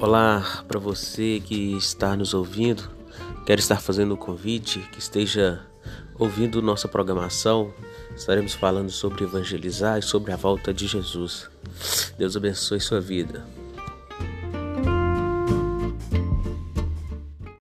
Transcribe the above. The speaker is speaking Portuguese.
Olá para você que está nos ouvindo. Quero estar fazendo um convite que esteja ouvindo nossa programação. Estaremos falando sobre evangelizar e sobre a volta de Jesus. Deus abençoe sua vida.